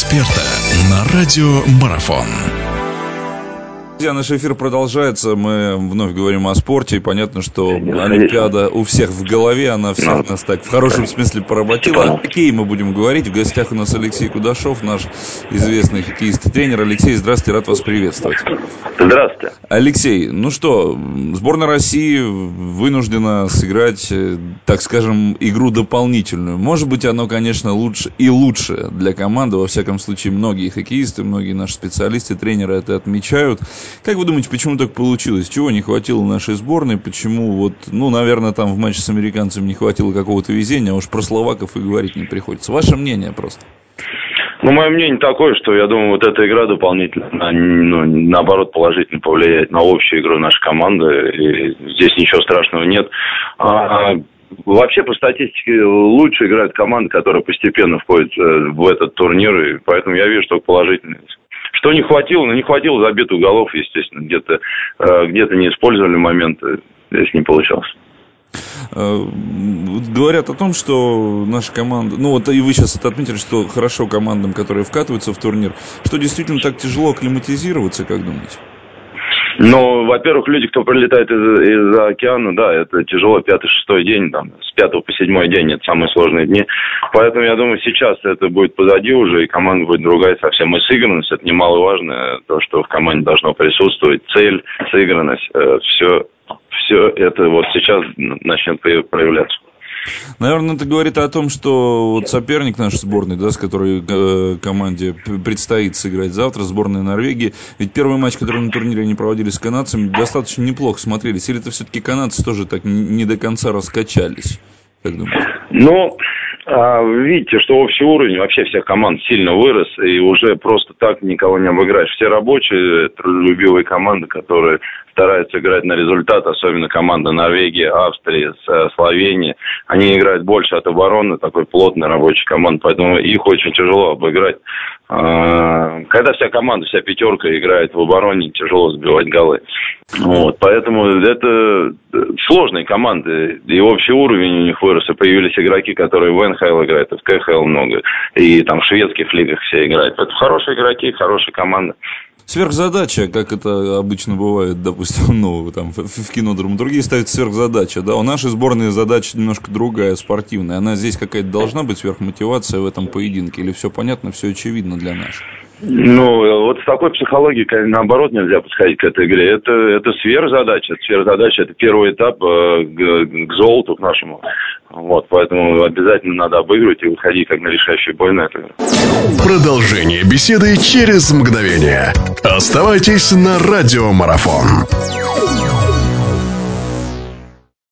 эксперта на радио Марафон. Друзья, наш эфир продолжается. Мы вновь говорим о спорте. И понятно, что Олимпиада у всех в голове. Она всех нас так в хорошем смысле поработила. О хоккее мы будем говорить. В гостях у нас Алексей Кудашов, наш известный хоккеист и тренер. Алексей, здравствуйте, рад вас приветствовать. Здравствуйте. Алексей, ну что, сборная России вынуждена сыграть, э, так скажем, игру дополнительную. Может быть, оно, конечно, лучше и лучше для команды. Во всяком случае, многие хоккеисты, многие наши специалисты, тренеры это отмечают. Как вы думаете, почему так получилось? Чего не хватило нашей сборной? Почему вот, ну, наверное, там в матче с американцами не хватило какого-то везения, а уж про словаков и говорить не приходится. Ваше мнение просто. Ну, мое мнение такое, что я думаю, вот эта игра дополнительно, ну, наоборот, положительно повлияет на общую игру нашей команды. И здесь ничего страшного нет. А, Вообще, по статистике, лучше играют команды, которые постепенно входят э, в этот турнир, и поэтому я вижу только положительное. Что не хватило? Ну, не хватило забитых голов, естественно. Где-то э, где не использовали моменты. Здесь не получалось. Э, говорят о том, что наша команда, ну вот и вы сейчас это отметили, что хорошо командам, которые вкатываются в турнир, что действительно так тяжело акклиматизироваться, как думаете? Ну, во-первых, люди, кто прилетает из, из океана, да, это тяжело, пятый-шестой день, там, с пятого по седьмой день, это самые сложные дни. Поэтому, я думаю, сейчас это будет позади уже, и команда будет другая совсем. И сыгранность, это немаловажно, то, что в команде должно присутствовать, цель, сыгранность, э, все, все это вот сейчас начнет проявляться. Наверное, это говорит о том, что вот соперник нашей сборной, да, с которой э, команде предстоит сыграть завтра, сборная Норвегии. Ведь первый матч, который на турнире они проводили с канадцами, достаточно неплохо смотрелись. Или это все-таки канадцы тоже так не до конца раскачались? Как думаете? Ну, а, видите, что общий уровень вообще всех команд сильно вырос, и уже просто так никого не обыграешь. Все рабочие, трудолюбивые команды, которые стараются играть на результат, особенно команда Норвегии, Австрии, э, Словении. Они играют больше от обороны, такой плотной рабочей команды, поэтому их очень тяжело обыграть. А, когда вся команда, вся пятерка играет в обороне, тяжело сбивать голы. Вот, поэтому это сложные команды, и общий уровень у них вырос, и появились игроки, которые в НХЛ играют, и в КХЛ много, и там в шведских лигах все играют. Это хорошие игроки, хорошая команда сверхзадача, как это обычно бывает, допустим, ну, там, в, в кино другие ставят сверхзадача, да, у нашей сборной задача немножко другая, спортивная. Она здесь какая-то должна быть сверхмотивация в этом поединке, или все понятно, все очевидно для нас? Ну, вот с такой психологией, наоборот, нельзя подходить к этой игре. Это, это сверхзадача. Сверхзадача – это первый этап э, к, к золоту, к нашему. Вот, поэтому обязательно надо обыгрывать и выходить как на решающий бой на это. Продолжение беседы через мгновение. Оставайтесь на радиомарафон.